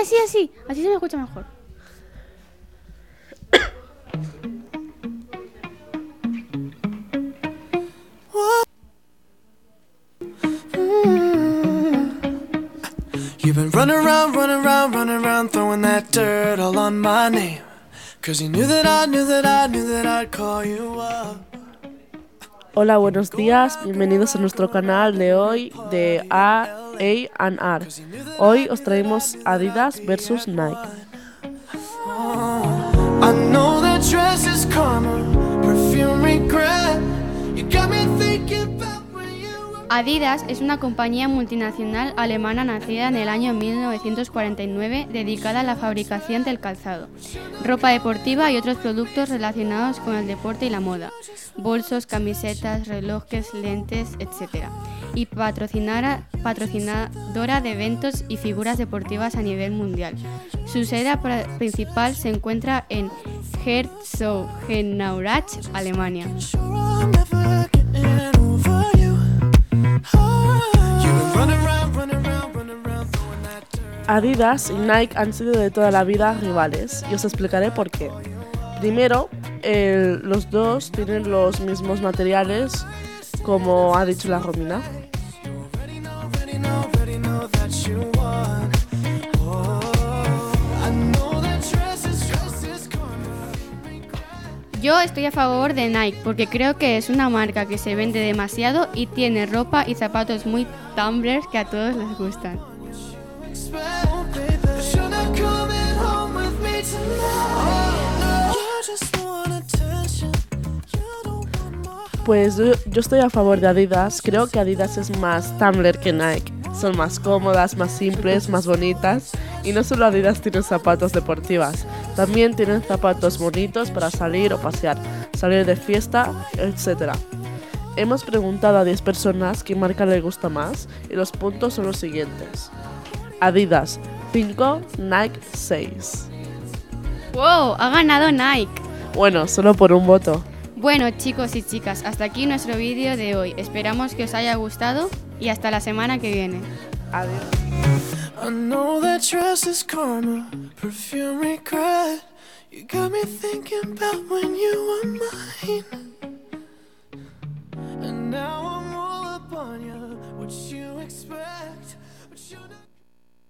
Así, así, así se me escucha mejor. You've been running around, running around, running around, throwing that dirt all on my name. Cause you knew that I knew that I knew that I'd call you up. Hola, buenos días, bienvenidos a nuestro canal de hoy de A, A and R. Hoy os traemos Adidas versus Nike. Adidas es una compañía multinacional alemana nacida en el año 1949 dedicada a la fabricación del calzado, ropa deportiva y otros productos relacionados con el deporte y la moda, bolsos, camisetas, relojes, lentes, etc. Y patrocinadora de eventos y figuras deportivas a nivel mundial. Su sede principal se encuentra en Herzogenaurach, Alemania. Adidas y Nike han sido de toda la vida rivales y os explicaré por qué. Primero, los dos tienen los mismos materiales, como ha dicho la Romina. Yo estoy a favor de Nike porque creo que es una marca que se vende demasiado y tiene ropa y zapatos muy tumblers que a todos les gustan. Pues yo estoy a favor de Adidas. Creo que Adidas es más Tumblr que Nike. Son más cómodas, más simples, más bonitas. Y no solo Adidas tiene zapatos deportivas, también tienen zapatos bonitos para salir o pasear, salir de fiesta, etc. Hemos preguntado a 10 personas qué marca le gusta más y los puntos son los siguientes. Adidas 5, Nike 6. ¡Wow! Ha ganado Nike. Bueno, solo por un voto. Bueno chicos y chicas, hasta aquí nuestro vídeo de hoy. Esperamos que os haya gustado y hasta la semana que viene. Adiós.